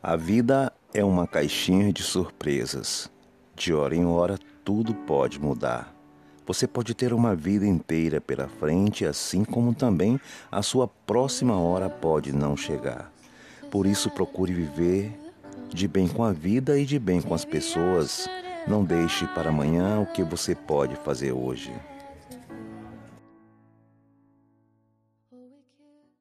A vida é uma caixinha de surpresas. De hora em hora, tudo pode mudar. Você pode ter uma vida inteira pela frente, assim como também a sua próxima hora pode não chegar. Por isso, procure viver de bem com a vida e de bem com as pessoas. Não deixe para amanhã o que você pode fazer hoje.